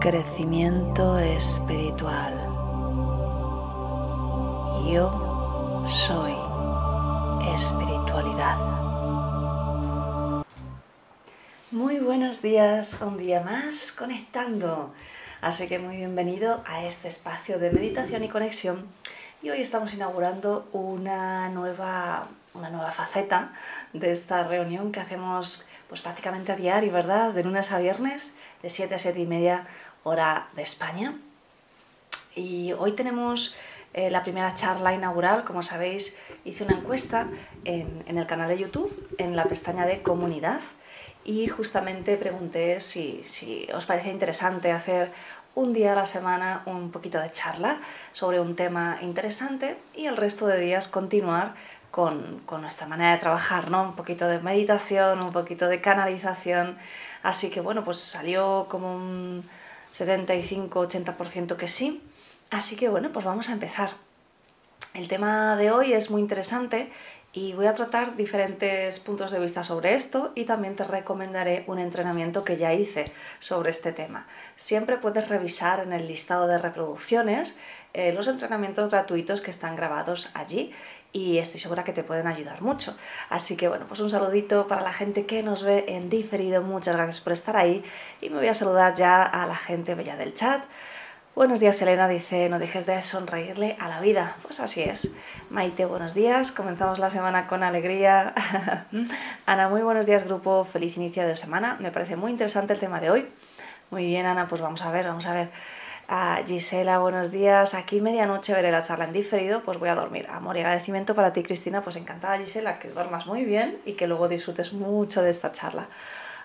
Crecimiento espiritual. Yo soy espiritualidad. Muy buenos días, un día más conectando. Así que muy bienvenido a este espacio de meditación y conexión. Y hoy estamos inaugurando una nueva, una nueva faceta de esta reunión que hacemos pues prácticamente a diario, ¿verdad? De lunes a viernes, de 7 a 7 y media hora de España. Y hoy tenemos eh, la primera charla inaugural, como sabéis, hice una encuesta en, el canal de YouTube, en la pestaña de comunidad, y justamente pregunté si, si os parecía interesante hacer un día a la semana un poquito de charla sobre un tema interesante y el resto de días continuar con, con, nuestra manera de trabajar, ¿no? Un poquito de meditación, un poquito de canalización. Así que bueno, pues salió como un 75-80% que sí. Así que bueno, pues vamos a empezar. El tema de hoy es muy interesante y voy a tratar diferentes puntos de vista sobre esto y también te recomendaré un entrenamiento que ya hice sobre este tema. Siempre puedes revisar en el listado de reproducciones eh, los entrenamientos gratuitos que están grabados allí y estoy segura que te pueden ayudar mucho. Así que bueno, pues un saludito para la gente que nos ve en diferido, muchas gracias por estar ahí y me voy a saludar ya a la gente bella del chat. Buenos días, Elena dice, no dejes de sonreírle a la vida. Pues así es. Maite, buenos días. Comenzamos la semana con alegría. Ana, muy buenos días, grupo. Feliz inicio de semana. Me parece muy interesante el tema de hoy. Muy bien, Ana, pues vamos a ver, vamos a ver. A Gisela, buenos días. Aquí medianoche veré la charla en diferido, pues voy a dormir. Amor y agradecimiento para ti, Cristina. Pues encantada, Gisela, que duermas muy bien y que luego disfrutes mucho de esta charla.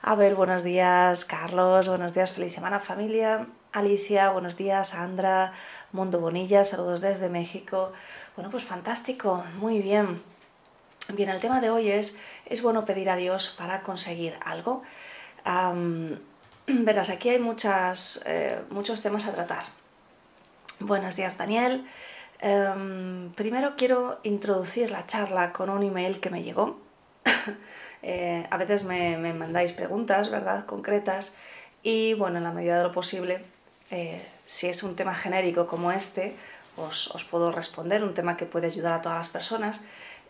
A ver, buenos días, Carlos. Buenos días, feliz semana, familia. Alicia, buenos días, Sandra, Mundo Bonilla, saludos desde México. Bueno, pues fantástico, muy bien. Bien, el tema de hoy es, es bueno pedir a Dios para conseguir algo. verás, aquí hay muchas, eh, muchos temas a tratar. Buenos días, Daniel. Um, primero quiero introducir la charla con un email que me llegó. eh, a veces me, me mandáis preguntas, ¿verdad?, concretas. Y bueno, en la medida de lo posible eh, si es un tema genérico como este, os, os, puedo responder, un tema que puede ayudar a todas las personas.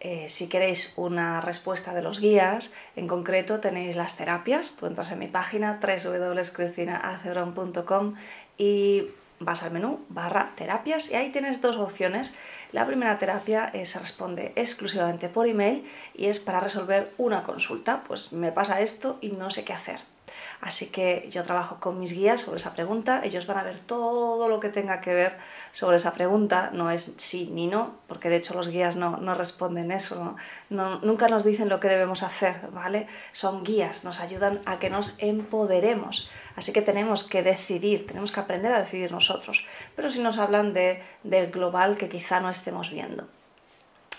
Eh, si queréis una respuesta de los guías, en concreto tenéis las terapias, tú entras en mi página www.cristinacebron.com y vas al menú barra terapias y ahí tienes dos opciones. La primera terapia eh, se responde exclusivamente por email y es para resolver una consulta, pues me pasa esto y no sé qué hacer Así que yo trabajo con mis guías sobre esa pregunta, ellos van a ver todo lo que tenga que ver sobre esa pregunta, no es sí ni no, porque de hecho los guías no, no responden eso, nunca nos dicen lo que debemos hacer, ¿vale? Son guías, nos ayudan a que nos empoderemos, así que tenemos que decidir, tenemos que aprender a decidir nosotros, pero si nos hablan de, del global que quizá no estemos viendo.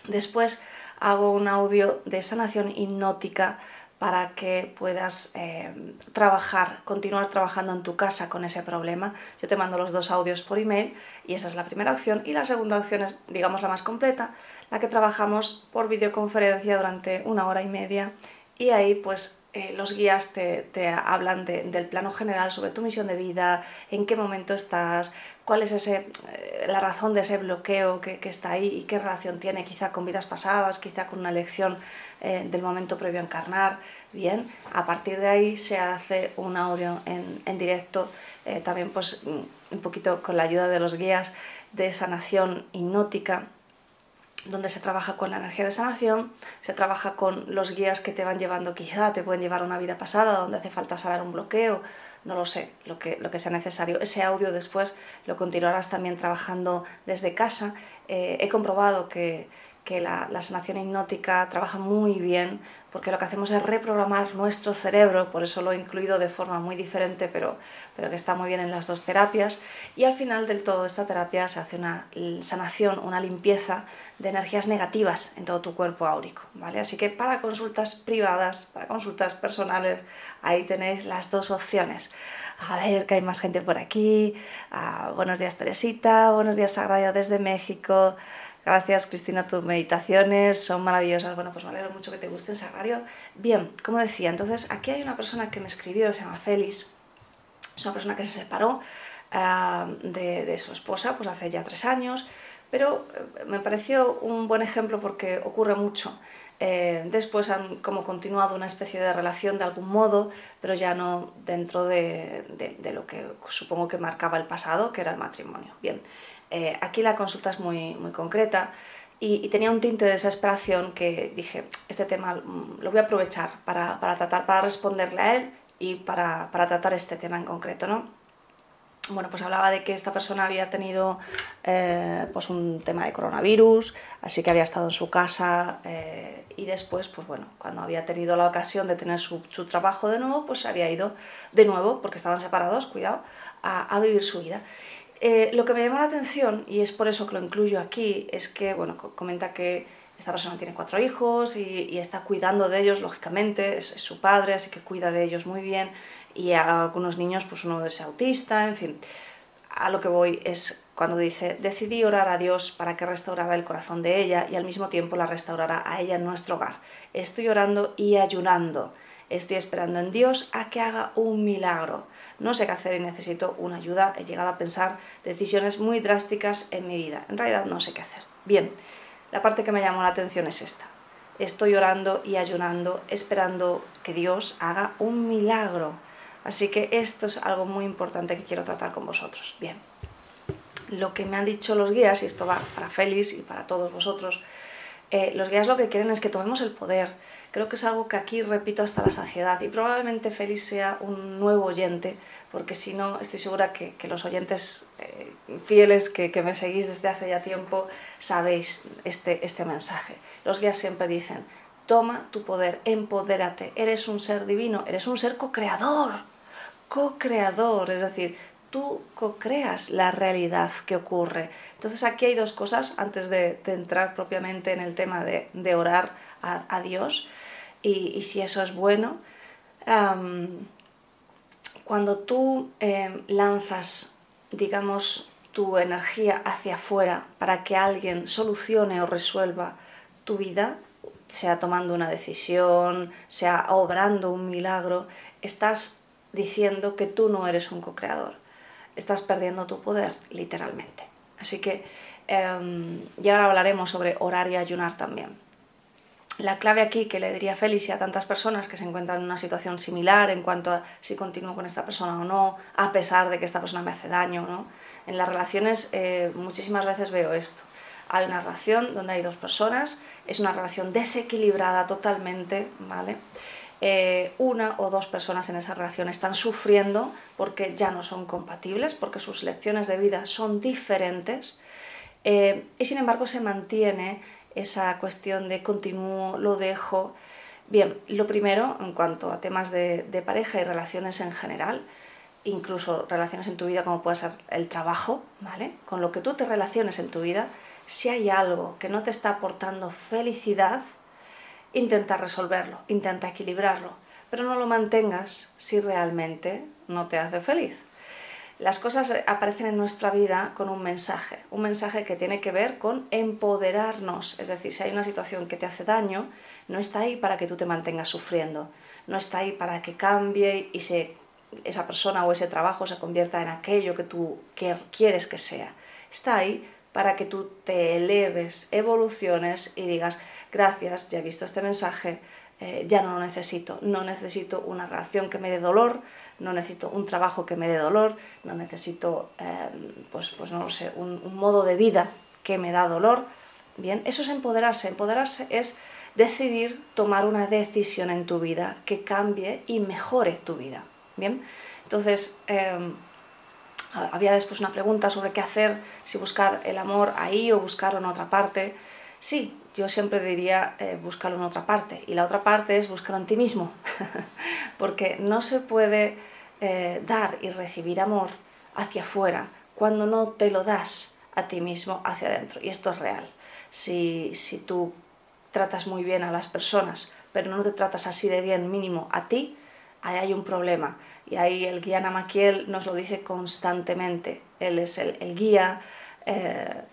Después hago un audio de sanación hipnótica para que puedas eh, trabajar, continuar trabajando en tu casa con ese problema. Yo te mando los dos audios por email y esa es la primera opción. Y la segunda opción es, digamos, la más completa, la que trabajamos por videoconferencia durante una hora y media y ahí pues eh, los guías te, hablan de, del plano general sobre tu misión de vida, en qué momento estás, cuál es ese, eh, la razón de ese bloqueo que, que, está ahí y qué relación tiene quizá con vidas pasadas, quizá con una lección eh, del momento previo a encarnar. Bien, a partir de ahí se hace un audio en, en directo, también pues un poquito con la ayuda de los guías de sanación hipnótica donde se trabaja con la energía de sanación, se trabaja con los guías que te van llevando, quizá te pueden llevar a una vida pasada donde hace falta sanar un bloqueo, no lo sé, lo que, lo que sea necesario. Ese audio después lo continuarás también trabajando desde casa. Eh, he comprobado que, que la, la sanación hipnótica trabaja muy bien porque lo que hacemos es reprogramar nuestro cerebro, por eso lo he incluido de forma muy diferente, pero, pero que está muy bien en las dos terapias. Y al final del todo de esta terapia se hace una sanación, una limpieza de energías negativas en todo tu cuerpo áurico. ¿vale? Así que para consultas privadas, para consultas personales, ahí tenéis las dos opciones. A ver, que hay más gente por aquí. Ah, buenos días Teresita, buenos días Sagrario desde México. Gracias, Cristina, tus meditaciones son maravillosas. Bueno, pues me alegro mucho que te gusten, Sagrario. Bien, como decía, entonces aquí hay una persona que me escribió, se llama Félix. Es una persona que se separó ah, de, su esposa pues hace ya tres años, pero eh, me pareció un buen ejemplo porque ocurre mucho. Eh, después han como continuado una especie de relación de algún modo, pero ya no dentro de, de, lo que supongo que marcaba el pasado, que era el matrimonio. Bien, eh, aquí la consulta es muy, muy concreta y, tenía un tinte de desesperación que dije, este tema mm, lo voy a aprovechar para, para tratar, para responderle a él y para, para, tratar este tema en concreto, ¿no? Bueno, pues hablaba de que esta persona había tenido eh, pues un tema de coronavirus, así que había estado en su casa eh, y después, pues bueno, cuando había tenido la ocasión de tener su, su trabajo de nuevo, pues había ido de nuevo, porque estaban separados, cuidado, a, a vivir su vida. Eh, lo que me llamó la atención, y es por eso que lo incluyo aquí, es que, bueno, comenta que esta persona tiene cuatro hijos y, está cuidando de ellos, lógicamente, es, su padre, así que cuida de ellos muy bien, y a algunos niños, pues uno es autista, en fin. A lo que voy es cuando dice, decidí orar a Dios para que restaurara el corazón de ella y al mismo tiempo la restaurará a ella en nuestro hogar. Estoy orando y ayunando. Estoy esperando en Dios a que haga un milagro no sé qué hacer y necesito una ayuda. He llegado a pensar decisiones muy drásticas en mi vida. En realidad no sé qué hacer. Bien, la parte que me llamó la atención es esta. Estoy orando y ayunando, esperando que Dios haga un milagro. Así que esto es algo muy importante que quiero tratar con vosotros. Bien, lo que me han dicho los guías, y esto va para Félix y para todos vosotros, eh, los guías lo que quieren es que tomemos el poder, Creo que es algo que aquí repito hasta la saciedad y probablemente Félix sea un nuevo oyente, porque si no, estoy segura que, los oyentes eh, fieles que, me seguís desde hace ya tiempo sabéis este, este mensaje. Los guías siempre dicen, toma tu poder, empodérate, eres un ser divino, eres un ser co-creador, co-creador, es decir, tú co-creas la realidad que ocurre. Entonces aquí hay dos cosas antes de, entrar propiamente en el tema de, orar a Dios y, si eso es bueno. cuando tú em, lanzas, digamos, tu energía hacia afuera para que alguien solucione o resuelva tu vida, sea tomando una decisión, sea obrando un milagro, estás diciendo que tú no eres un co-creador. Estás perdiendo tu poder, literalmente. Así que, eh, y ahora hablaremos sobre orar y ayunar también la clave aquí que le diría Félix y a tantas personas que se encuentran en una situación similar en cuanto a si continúo con esta persona o no, a pesar de que esta persona me hace daño, ¿no? En las relaciones eh, muchísimas veces veo esto. Hay una relación donde hay dos personas, es una relación desequilibrada totalmente, ¿vale? Eh, una o dos personas en esa relación están sufriendo porque ya no son compatibles, porque sus lecciones de vida son diferentes, eh, y sin embargo se mantiene esa cuestión de continúo, lo dejo. Bien, lo primero, en cuanto a temas de, pareja y relaciones en general, incluso relaciones en tu vida como puede ser el trabajo, ¿vale? Con lo que tú te relaciones en tu vida, si hay algo que no te está aportando felicidad, intenta resolverlo, intenta equilibrarlo, pero no lo mantengas si realmente no te hace feliz. Las cosas aparecen en nuestra vida con un mensaje, un mensaje que tiene que ver con empoderarnos. Es decir, si hay una situación que te hace daño, no está ahí para que tú te mantengas sufriendo, no está ahí para que cambie y se, esa persona o ese trabajo se convierta en aquello que tú quieres que sea. Está ahí para que tú te eleves, evoluciones y digas, gracias, ya he visto este mensaje, eh, ya no lo necesito, no necesito una relación que me dé dolor, no necesito un trabajo que me dé dolor, no necesito, em, pues, pues no sé, un, modo de vida que me da dolor. Bien, eso es empoderarse. Empoderarse es decidir tomar una decisión en tu vida que cambie y mejore tu vida. Bien, entonces em, había después una pregunta sobre qué hacer, si buscar el amor ahí o buscar en otra parte. Sí, yo siempre diría eh, búscalo en otra parte. Y la otra parte es buscarlo en ti mismo. Porque no se puede eh, dar y recibir amor hacia afuera cuando no te lo das a ti mismo hacia adentro. Y esto es real. Si, si tú tratas muy bien a las personas, pero no te tratas así de bien mínimo a ti, ahí hay un problema. Y ahí el guía Namaquiel nos lo dice constantemente. Él es el, el guía. Eh,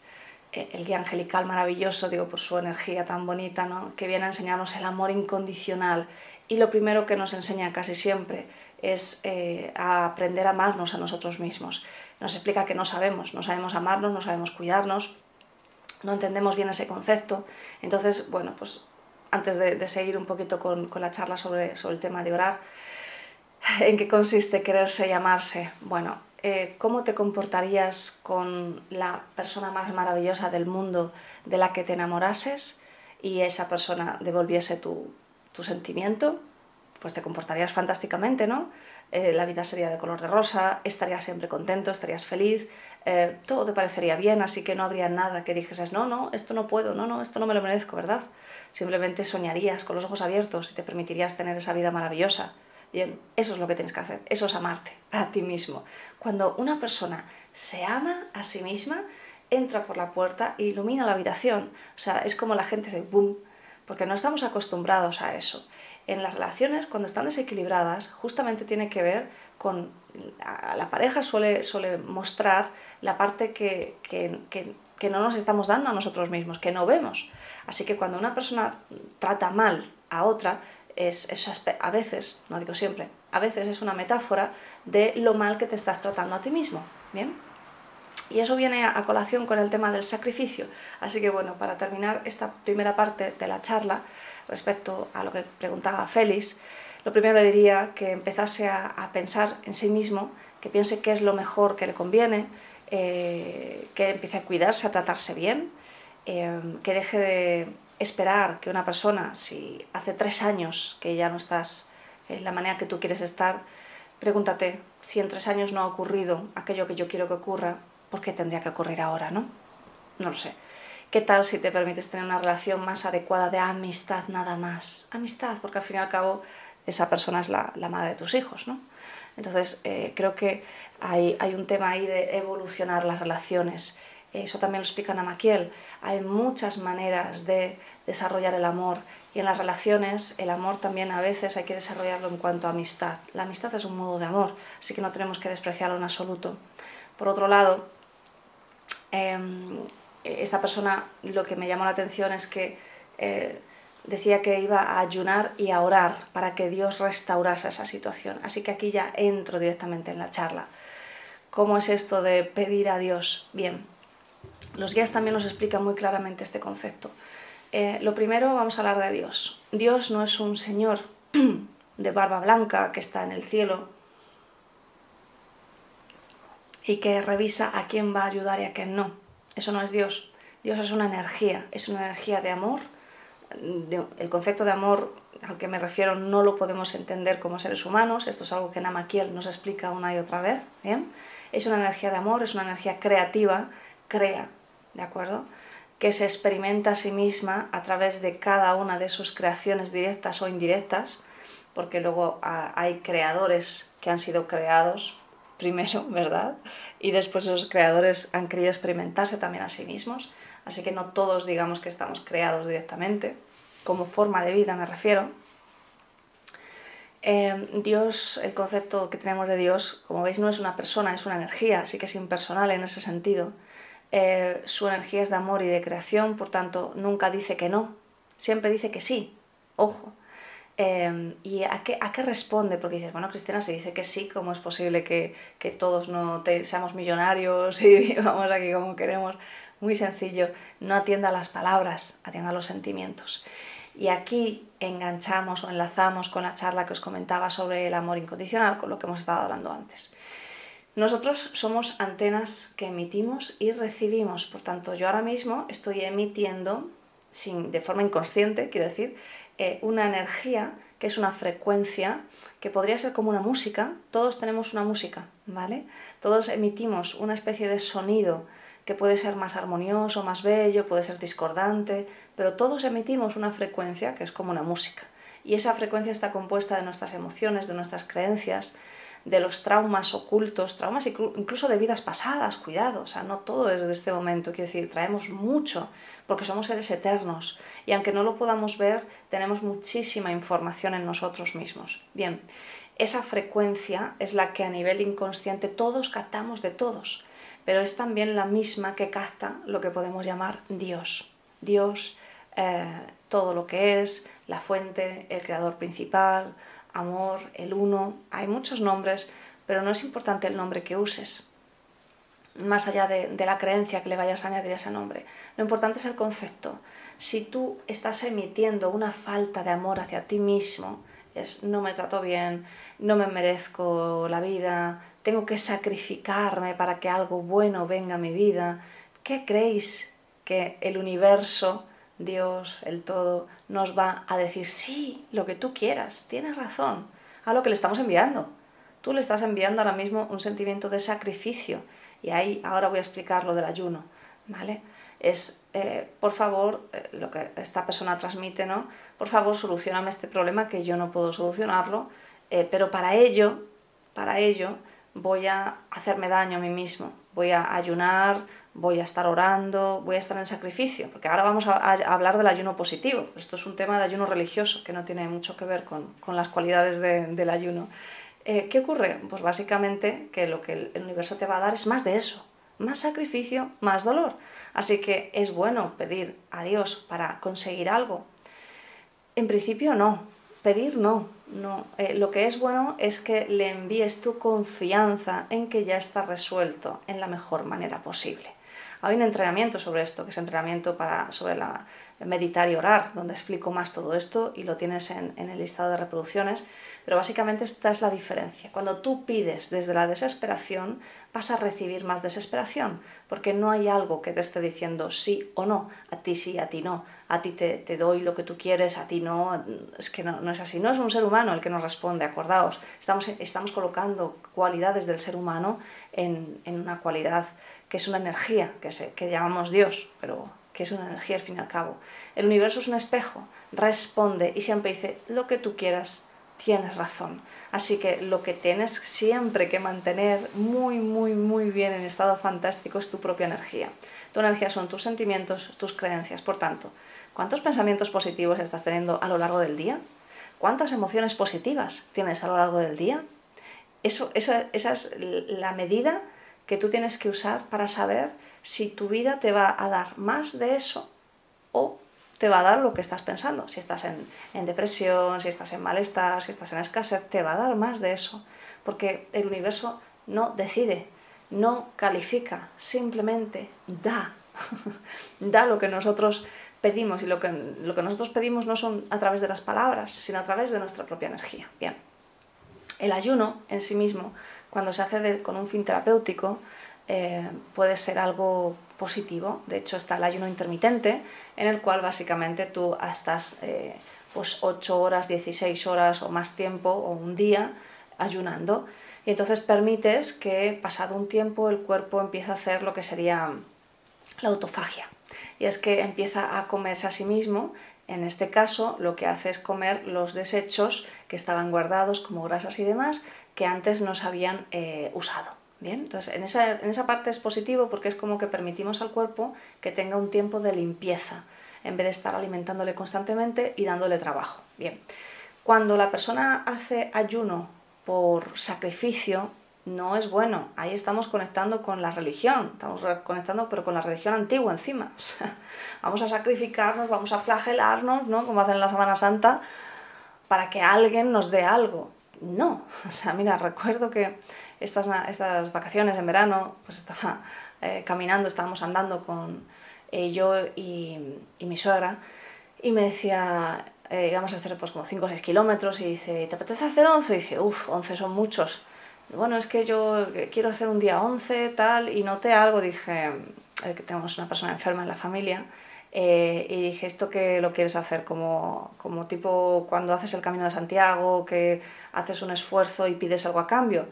eh, el guía angelical maravilloso, digo, por su energía tan bonita, ¿no? que viene a enseñarnos el amor incondicional. Y lo primero que nos enseña casi siempre es eh, a aprender a amarnos a nosotros mismos. Nos explica que no sabemos, no sabemos amarnos, no sabemos cuidarnos, no entendemos bien ese concepto. Entonces, bueno, pues antes de, seguir un poquito con, la charla sobre, sobre el tema de orar, ¿en qué consiste quererse y amarse? Bueno, eh, cómo te comportarías con la persona más maravillosa del mundo de la que te enamorases y esa persona devolviese tu, sentimiento, pues te comportarías fantásticamente, ¿no? Eh, la vida sería de color de rosa, estarías siempre contento, estarías feliz, eh, todo te parecería bien, así que no habría nada que dijeses, no, no, esto no puedo, no, no, esto no me lo merezco, ¿verdad? Simplemente soñarías con los ojos abiertos y te permitirías tener esa vida maravillosa. Bien, eso es lo que tienes que hacer, eso es amarte a ti mismo. Cuando una persona se ama a sí misma, entra por la puerta e ilumina la habitación. O sea, es como la gente de boom, porque no estamos acostumbrados a eso. En las relaciones, cuando están desequilibradas, justamente tiene que ver con... la pareja suele, suele mostrar la parte que, que, que, no nos estamos dando a nosotros mismos, que no vemos. Así que cuando una persona trata mal a otra, es, a veces, no digo siempre, a veces es una metáfora de lo mal que te estás tratando a ti mismo. ¿Bien? Y eso viene a colación con el tema del sacrificio. Así que bueno, para terminar esta primera parte de la charla respecto a lo que preguntaba Félix, lo primero le diría que empezase a, pensar en sí mismo, que piense qué es lo mejor que le conviene, eh, que empiece a cuidarse, a tratarse bien, eh, que deje de esperar que una persona, si hace tres años que ya no estás en la manera que tú quieres estar, pregúntate si en tres años no ha ocurrido aquello que yo quiero que ocurra, ¿por qué tendría que ocurrir ahora, no? No lo sé. ¿Qué tal si te permites tener una relación más adecuada de amistad nada más? Amistad, porque al fin y al cabo esa persona es la, madre de tus hijos, ¿no? Entonces, eh, creo que hay, un tema ahí de evolucionar las relaciones eso también lo explica Namaquiel, hay muchas maneras de desarrollar el amor y en las relaciones el amor también a veces hay que desarrollarlo en cuanto a amistad. La amistad es un modo de amor, así que no tenemos que despreciarlo en absoluto. Por otro lado, em, esta persona lo que me llamó la atención es que eh, decía que iba a ayunar y a orar para que Dios restaurase esa situación. Así que aquí ya entro directamente en la charla. ¿Cómo es esto de pedir a Dios? Bien, los guías también nos explican muy claramente este concepto. Eh, lo primero vamos a hablar de Dios. Dios no es un señor de barba blanca que está en el cielo y que revisa a quién va a ayudar y a quién no. Eso no es Dios. Dios es una energía, es una energía de amor. El concepto de amor al que me refiero no lo podemos entender como seres humanos. Esto es algo que Namakiel nos explica una y otra vez. Es una energía de amor, es una energía creativa, crea, ¿de acuerdo? Que se experimenta a sí misma a través de cada una de sus creaciones directas o indirectas, porque luego hay creadores que han sido creados primero, ¿verdad? Y después esos creadores han querido experimentarse también a sí mismos, así que no todos digamos que estamos creados directamente, como forma de vida me refiero. Eh, Dios, el concepto que tenemos de Dios, como veis, no es una persona, es una energía, así que es impersonal en ese sentido. Eh, su energía es de amor y de creación, por tanto, nunca dice que no, siempre dice que sí, ojo. Em, ¿Y a qué, a qué, responde? Porque dices, bueno, Cristina, se dice que sí, ¿cómo es posible que, que todos no seamos millonarios y vivamos aquí como queremos? Muy sencillo, no atienda a las palabras, atienda a los sentimientos. Y aquí enganchamos o enlazamos con la charla que os comentaba sobre el amor incondicional, con lo que hemos estado hablando antes. Nosotros somos antenas que emitimos y recibimos, por tanto yo ahora mismo estoy emitiendo, sin, de forma inconsciente, quiero decir, eh, una energía que es una frecuencia que podría ser como una música, todos tenemos una música, ¿vale? Todos emitimos una especie de sonido que puede ser más armonioso, más bello, puede ser discordante, pero todos emitimos una frecuencia que es como una música. Y esa frecuencia está compuesta de nuestras emociones, de nuestras creencias, de los traumas ocultos, traumas incluso de vidas pasadas, cuidado, o sea, no todo es de este momento, quiero decir, traemos mucho, porque somos seres eternos, y aunque no lo podamos ver, tenemos muchísima información en nosotros mismos. Bien, esa frecuencia es la que a nivel inconsciente todos captamos de todos, pero es también la misma que capta lo que podemos llamar Dios. Dios, eh, todo lo que es, la fuente, el creador principal, amor, el uno, hay muchos nombres, pero no es importante el nombre que uses, más allá de, la creencia que le vayas a añadir a ese nombre. Lo importante es el concepto. Si tú estás emitiendo una falta de amor hacia ti mismo, es no me trato bien, no me merezco la vida, tengo que sacrificarme para que algo bueno venga a mi vida, ¿qué creéis que el universo Dios, el todo, nos va a decir, sí, lo que tú quieras, tienes razón, a lo que le estamos enviando. Tú le estás enviando ahora mismo un sentimiento de sacrificio. Y ahí ahora voy a explicar lo del ayuno, ¿vale? Es, eh, por favor, eh, lo que esta persona transmite, ¿no? Por favor, solucioname este problema que yo no puedo solucionarlo, eh, pero para ello, para ello, voy a hacerme daño a mí mismo, voy a ayunar, voy a estar orando, voy a estar en sacrificio, porque ahora vamos a, hablar del ayuno positivo. Esto es un tema de ayuno religioso que no tiene mucho que ver con, las cualidades del ayuno. Eh, ¿Qué ocurre? Pues básicamente que lo que el, universo te va a dar es más de eso, más sacrificio, más dolor. Así que es bueno pedir a Dios para conseguir algo. En principio no, pedir no, no. Eh, lo que es bueno es que le envíes tu confianza en que ya está resuelto en la mejor manera posible. Hay un entrenamiento sobre esto, que es entrenamiento para, sobre meditar y orar, donde explico más todo esto y lo tienes en, el listado de reproducciones. Pero básicamente esta es la diferencia. Cuando tú pides desde la desesperación, vas a recibir más desesperación, porque no hay algo que te esté diciendo sí o no, a ti sí, a ti no, a ti te, te doy lo que tú quieres, a ti no, es que no, no, es así, no es un ser humano el que nos responde, acordaos, estamos, estamos colocando cualidades del ser humano en, en una cualidad que es una energía, que, se, que llamamos Dios, pero que es una energía al fin y al cabo. El universo es un espejo, responde y siempre dice lo que tú quieras, tienes razón. Así que lo que tienes siempre que mantener muy, muy, muy bien en estado fantástico es tu propia energía. Tu energía son tus sentimientos, tus creencias. Por tanto, ¿cuántos pensamientos positivos estás teniendo a lo largo del día? ¿Cuántas emociones positivas tienes a lo largo del día? Eso, esa, esa es la medida que tú tienes que usar para saber si tu vida te va a dar más de eso o te va a dar lo que estás pensando. Si estás en, depresión, si estás en malestar, si estás en escasez, te va a dar más de eso. Porque el universo no decide, no califica, simplemente da. da lo que nosotros pedimos y lo que, lo que nosotros pedimos no son a través de las palabras, sino a través de nuestra propia energía. Bien. El ayuno en sí mismo cuando se hace con un fin terapéutico, eh, puede ser algo positivo. De hecho, está el ayuno intermitente, en el cual básicamente tú estás eh, pues 8 horas, 16 horas o más tiempo o un día ayunando. Y entonces permites que pasado un tiempo el cuerpo empiece a hacer lo que sería la autofagia. Y es que empieza a comerse a sí mismo. En este caso, lo que hace es comer los desechos que estaban guardados como grasas y demás que antes no se habían eh, usado. Bien, entonces en esa, en esa parte es positivo porque es como que permitimos al cuerpo que tenga un tiempo de limpieza en vez de estar alimentándole constantemente y dándole trabajo. Bien, cuando la persona hace ayuno por sacrificio, no es bueno. Ahí estamos conectando con la religión, estamos conectando pero con la religión antigua encima. vamos a sacrificarnos, vamos a flagelarnos, ¿no? Como hacen en la Semana Santa, para que alguien nos dé algo no. O sea, mira, recuerdo que estas, estas vacaciones en verano, pues estaba eh, caminando, estábamos andando con eh, yo y, mi suegra, y me decía, eh, íbamos a hacer pues como 5 o 6 kilómetros, y dice, ¿te apetece hacer 11? Y dije, uff, 11 son muchos. bueno, es que yo quiero hacer un día 11, tal, y noté algo, dije, que tenemos una persona enferma en la familia, eh, y dije, ¿esto que lo quieres hacer? Como, como tipo cuando haces el Camino de Santiago, que haces un esfuerzo y pides algo a cambio.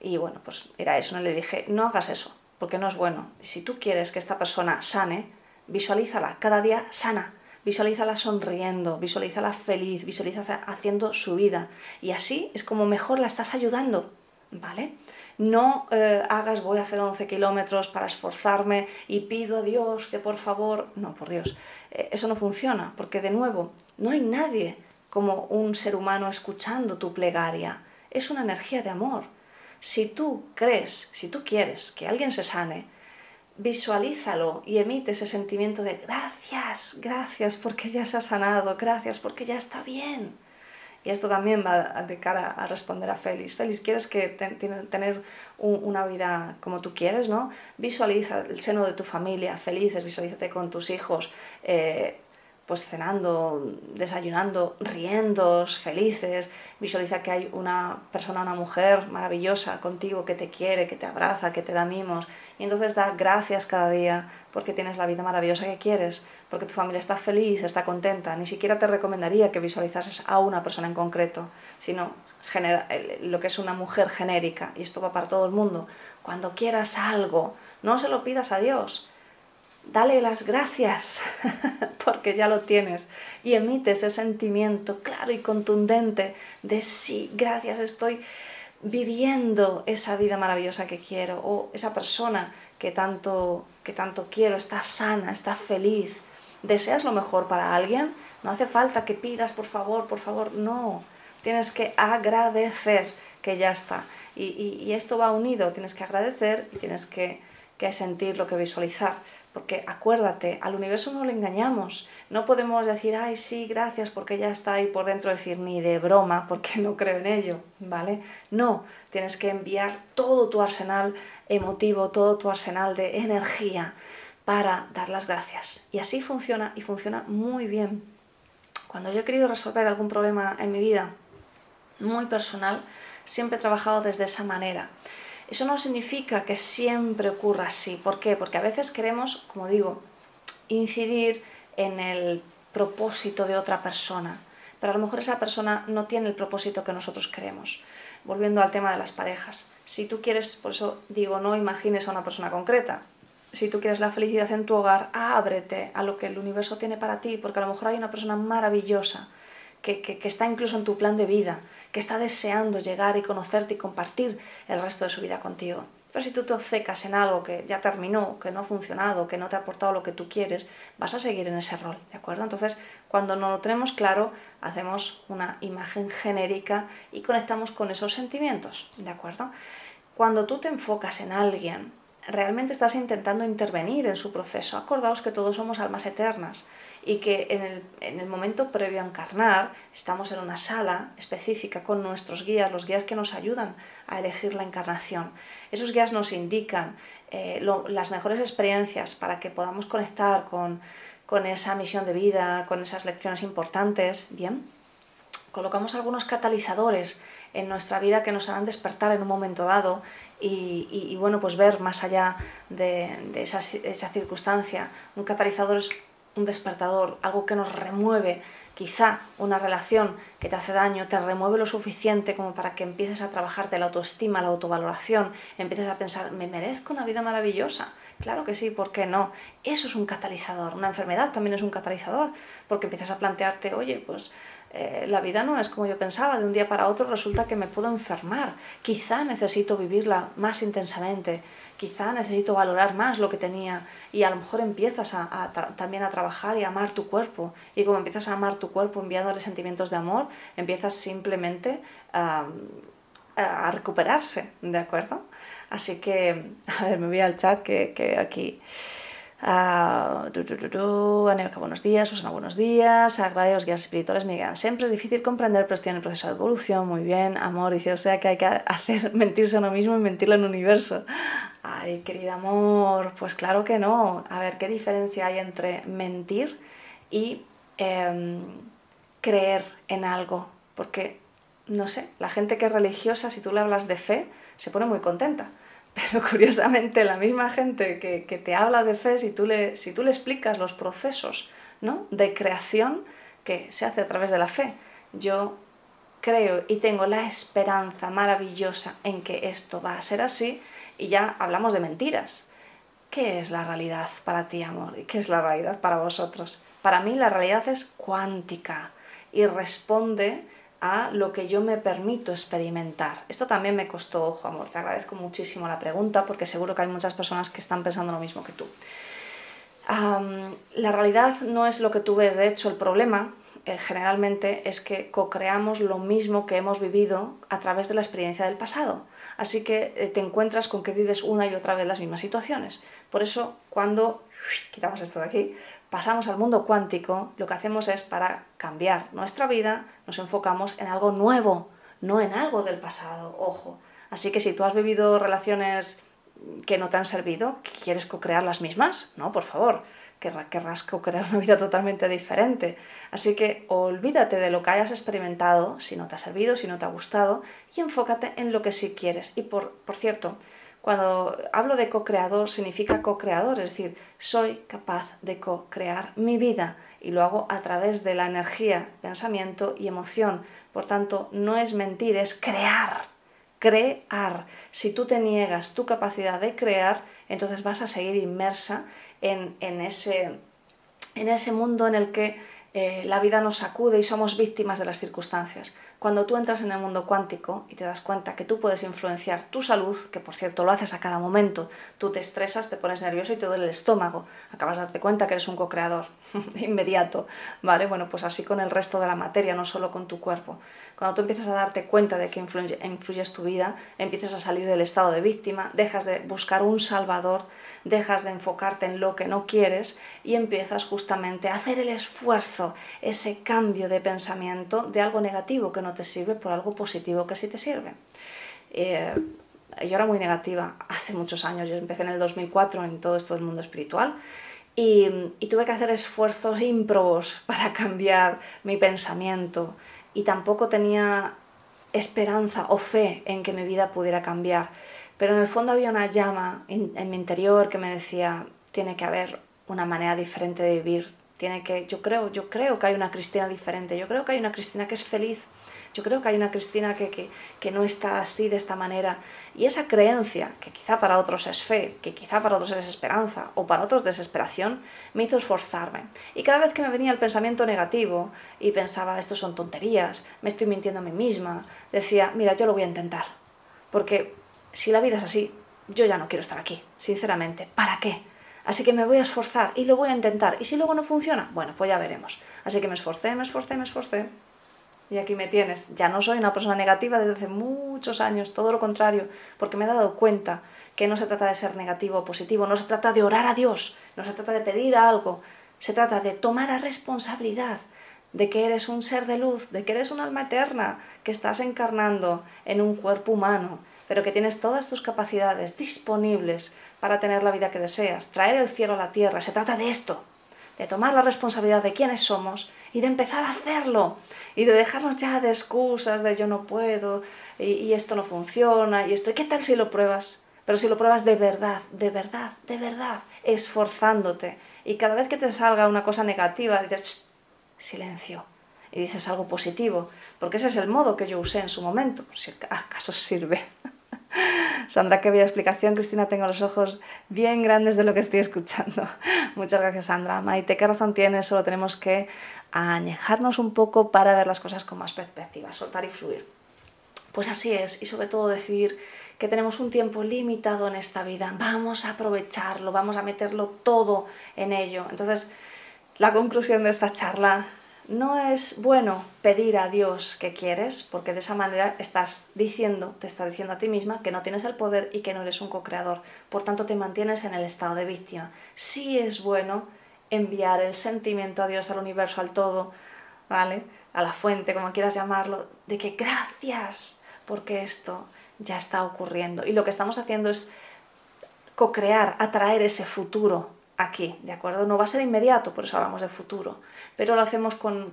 Y bueno, pues era eso, ¿no? Le dije, no hagas eso, porque no es bueno. Si tú quieres que esta persona sane, visualízala cada día sana, visualízala sonriendo, visualízala feliz, visualízala haciendo su vida. Y así es como mejor la estás ayudando, ¿vale? No eh, hagas voy a hacer 11 kilómetros para esforzarme y pido a Dios que por favor... No, por Dios, eh, eso no funciona, porque de nuevo, no hay nadie como un ser humano escuchando tu plegaria. Es una energía de amor. Si tú crees, si tú quieres que alguien se sane, visualízalo y emite ese sentimiento de gracias, gracias porque ya se ha sanado, gracias porque ya está bien. Y esto también va de cara a responder a Félix. Félix, ¿quieres que tener una vida como tú quieres? ¿no? Visualiza el seno de tu familia felices, visualízate con tus hijos. Eh, pues cenando, desayunando, riendo, felices, visualiza que hay una persona, una mujer maravillosa contigo que te quiere, que te abraza, que te da mimos, y entonces da gracias cada día porque tienes la vida maravillosa que quieres, porque tu familia está feliz, está contenta. Ni siquiera te recomendaría que visualizases a una persona en concreto, sino lo que es una mujer genérica, y esto va para todo el mundo. Cuando quieras algo, no se lo pidas a Dios, dale las gracias porque ya lo tienes y emite ese sentimiento claro y contundente de sí, gracias, estoy viviendo esa vida maravillosa que quiero o esa persona que tanto que tanto quiero está sana, está feliz. ¿Deseas lo mejor para alguien? No hace falta que pidas, por favor, por favor, no. Tienes que agradecer que ya está. Y, esto va unido, tienes que agradecer y tienes que, que sentir lo que visualizar. Porque acuérdate, al universo no le engañamos. No podemos decir, ay, sí, gracias, porque ya está ahí por dentro, decir ni de broma, porque no creo en ello, ¿vale? No, tienes que enviar todo tu arsenal emotivo, todo tu arsenal de energía para dar las gracias. Y así funciona y funciona muy bien. Cuando yo he querido resolver algún problema en mi vida muy personal, siempre he trabajado desde esa manera. Eso no significa que siempre ocurra así. ¿Por qué? Porque a veces queremos, como digo, incidir en el propósito de otra persona, pero a lo mejor esa persona no tiene el propósito que nosotros queremos. Volviendo al tema de las parejas. Si tú quieres, por eso digo, no imagines a una persona concreta. Si tú quieres la felicidad en tu hogar, ábrete a lo que el universo tiene para ti, porque a lo mejor hay una persona maravillosa que, está incluso en tu plan de vida, que está deseando llegar y conocerte y compartir el resto de su vida contigo. Pero si tú te secas en algo que ya terminó, que no ha funcionado, que no te ha aportado lo que tú quieres, vas a seguir en ese rol, ¿de acuerdo? Entonces, cuando no lo tenemos claro, hacemos una imagen genérica y conectamos con esos sentimientos, ¿de acuerdo? Cuando tú te enfocas en alguien, realmente estás intentando intervenir en su proceso. Acordaos que todos somos almas eternas y que en el, en el, momento previo a encarnar estamos en una sala específica con nuestros guías, los guías que nos ayudan a elegir la encarnación. Esos guías nos indican eh, las mejores experiencias para que podamos conectar con, con esa misión de vida, con esas lecciones importantes. Bien, colocamos algunos catalizadores en nuestra vida que nos harán despertar en un momento dado y, bueno, pues ver más allá de, de esa, esa, circunstancia. Un catalizador es un despertador, algo que nos remueve, quizá una relación que te hace daño, te remueve lo suficiente como para que empieces a trabajarte la autoestima, la autovaloración, empieces a pensar, me merezco una vida maravillosa. Claro que sí, ¿por qué no? Eso es un catalizador. Una enfermedad también es un catalizador, porque empiezas a plantearte, oye, pues eh, la vida no es como yo pensaba, de un día para otro resulta que me puedo enfermar, quizá necesito vivirla más intensamente, quizá necesito valorar más lo que tenía y a lo mejor empiezas también a trabajar y a amar tu cuerpo y como empiezas a amar tu cuerpo enviándole sentimientos de amor, empiezas simplemente a recuperarse, ¿de acuerdo? Así que, a ver, me voy al chat que, que aquí... Uh, buenos días, Susana, buenos días. Agradezco los guías espirituales me digan, siempre es difícil comprender, pero estoy en el proceso de evolución, muy bien. Amor, dice, o sea que hay que hacer mentirse a uno mismo y mentirle al universo. Ay, querida amor, pues claro que no. A ver, ¿qué diferencia hay entre mentir y em, creer en algo? Porque, no sé, la gente que es religiosa, si tú le hablas de fe, se pone muy contenta pero curiosamente la misma gente que, te habla de fe, si tú, le, si tú le explicas los procesos ¿no? de creación que se hace a través de la fe, yo creo y tengo la esperanza maravillosa en que esto va a ser así Y ya hablamos de mentiras. ¿Qué es la realidad para ti, amor? ¿Y qué es la realidad para vosotros? Para mí la realidad es cuántica y responde a lo que yo me permito experimentar. Esto también me costó ojo, amor. Te agradezco muchísimo la pregunta porque seguro que hay muchas personas que están pensando lo mismo que tú. la realidad no es lo que tú ves, de hecho el problema eh, generalmente es que co-creamos lo mismo que hemos vivido a través de la experiencia del pasado. Así que eh, te encuentras con que vives una y otra vez las mismas situaciones. Por eso, cuando quitamos esto de aquí, pasamos al mundo cuántico, lo que hacemos es para cambiar nuestra vida, nos enfocamos en algo nuevo, no en algo del pasado, ojo. Así que si tú has vivido relaciones que no te han servido, ¿quieres co-crear las mismas? No, por favor, querrás co-crear una vida totalmente diferente. Así que olvídate de lo que hayas experimentado, si no te ha servido, si no te ha gustado, y enfócate en lo que sí quieres. Y por, por cierto, cuando hablo de co-creador significa co-creador, es decir, soy capaz de co-crear mi vida y lo hago a través de la energía, pensamiento y emoción. Por tanto, no es mentir, es crear, crear. Si tú te niegas tu capacidad de crear, entonces vas a seguir inmersa en, ese, en ese mundo en el que eh, la vida nos sacude y somos víctimas de las circunstancias. Cuando tú entras en el mundo cuántico y te das cuenta que tú puedes influenciar tu salud, que por cierto lo haces a cada momento, tú te estresas, te pones nervioso y te duele el estómago, acabas de darte cuenta que eres un co-creador inmediato, ¿vale? Bueno, pues así con el resto de la materia, no solo con tu cuerpo. Cuando tú empiezas a darte cuenta de que influye, influyes tu vida, empiezas a salir del estado de víctima, dejas de buscar un salvador, dejas de enfocarte en lo que no quieres y empiezas justamente a hacer el esfuerzo, ese cambio de pensamiento de algo negativo que no te sirve por algo positivo que sí te sirve. Eh, yo era muy negativa hace muchos años, yo empecé en el 2004 en todo esto del mundo espiritual y, y tuve que hacer esfuerzos ímprobos para cambiar mi pensamiento y tampoco tenía esperanza o fe en que mi vida pudiera cambiar. Pero en el fondo había una llama en, en mi interior que me decía, tiene que haber una manera diferente de vivir, tiene que, yo creo, yo creo que hay una Cristina diferente, yo creo que hay una Cristina que es feliz, yo creo que hay una Cristina que, no está así de esta manera. Y esa creencia, que quizá para otros es fe, que quizá para otros es esperanza o para otros desesperación, me hizo esforzarme. Y cada vez que me venía el pensamiento negativo y pensaba, esto son tonterías, me estoy mintiendo a mí misma, decía, mira, yo lo voy a intentar. Porque si la vida es así, yo ya no quiero estar aquí, sinceramente. ¿Para qué? Así que me voy a esforzar y lo voy a intentar. Y si luego no funciona, bueno, pues ya veremos. Así que me esforcé, me esforcé, me esforcé. Y aquí me tienes. Ya no soy una persona negativa desde hace muchos años, todo lo contrario, porque me he dado cuenta que no se trata de ser negativo o positivo, no se trata de orar a Dios, no se trata de pedir algo, se trata de tomar a responsabilidad de que eres un ser de luz, de que eres un alma eterna, que estás encarnando en un cuerpo humano, pero que tienes todas tus capacidades disponibles para tener la vida que deseas, traer el cielo a la tierra. Se trata de esto, de tomar la responsabilidad de quiénes somos y de empezar a hacerlo y de dejarnos ya de excusas de yo no puedo y, esto no funciona y esto. qué tal si lo pruebas? Pero si lo pruebas de verdad, de verdad, de verdad, esforzándote y cada vez que te salga una cosa negativa dices silencio y dices algo positivo, porque ese es el modo que yo usé en su momento, si acaso sirve. Sandra, qué bella explicación. Cristina, tengo los ojos bien grandes de lo que estoy escuchando. Muchas gracias, Sandra. Maite, ¿qué razón tienes? Solo tenemos que añejarnos un poco para ver las cosas con más perspectiva, soltar y fluir. Pues así es, y sobre todo decidir que tenemos un tiempo limitado en esta vida, vamos a aprovecharlo, vamos a meterlo todo en ello. Entonces, la conclusión de esta charla no es bueno pedir a Dios que quieres, porque de esa manera estás diciendo, te estás diciendo a ti misma que no tienes el poder y que no eres un co-creador. Por tanto, te mantienes en el estado de víctima. Sí es bueno enviar el sentimiento a Dios, al universo, al todo, ¿vale? A la fuente, como quieras llamarlo, de que gracias, porque esto ya está ocurriendo. Y lo que estamos haciendo es co-crear, atraer ese futuro aquí, ¿de acuerdo? No va a ser inmediato, por eso hablamos de futuro, pero lo hacemos con,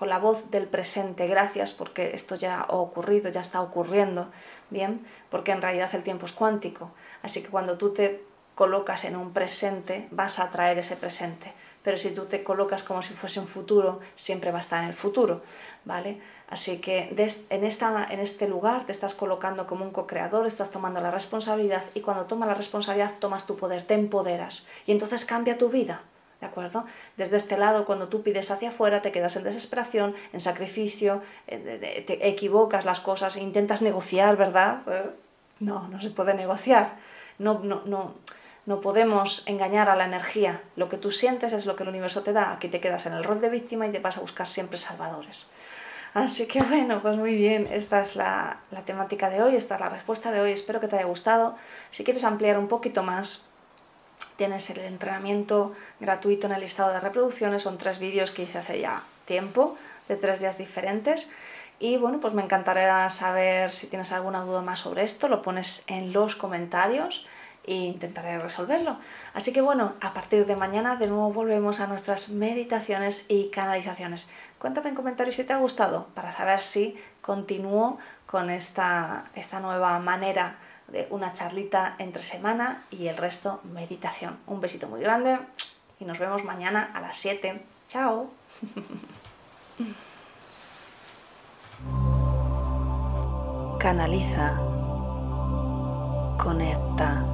la voz del presente, gracias porque esto ya ha ocurrido, ya está ocurriendo, ¿bien? Porque en realidad el tiempo es cuántico, así que cuando tú te colocas en un presente, vas a atraer ese presente. Pero si tú te colocas como si fuese un futuro, siempre va a estar en el futuro, ¿vale? Así que en, esta, en este lugar te estás colocando como un co-creador, estás tomando la responsabilidad y cuando tomas la responsabilidad tomas tu poder, te empoderas y entonces cambia tu vida. ¿De acuerdo? Desde este lado, cuando tú pides hacia afuera, te quedas en desesperación, en sacrificio, eh, te equivocas las cosas, intentas negociar, ¿verdad? Eh, no, no se puede negociar. No, no, no, no podemos engañar a la energía. Lo que tú sientes es lo que el universo te da. Aquí te quedas en el rol de víctima y te vas a buscar siempre salvadores. Así que bueno, pues muy bien, esta es la, la, temática de hoy, esta es la respuesta de hoy, espero que te haya gustado. Si quieres ampliar un poquito más, tienes el entrenamiento gratuito en el listado de reproducciones, son tres vídeos que hice hace ya tiempo, de tres días diferentes. Y bueno, pues me encantaría saber si tienes alguna duda más sobre esto, lo pones en los comentarios e intentaré resolverlo. Así que bueno, a partir de mañana de nuevo volvemos a nuestras meditaciones y canalizaciones. Cuéntame en comentarios si te ha gustado para saber si continúo con esta, esta nueva manera de una charlita entre semana y el resto meditación. Un besito muy grande y nos vemos mañana a las 7. Chao. Canaliza. Conecta.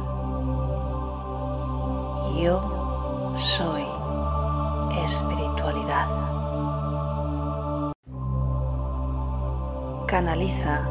Yo soy espiritualidad. Canaliza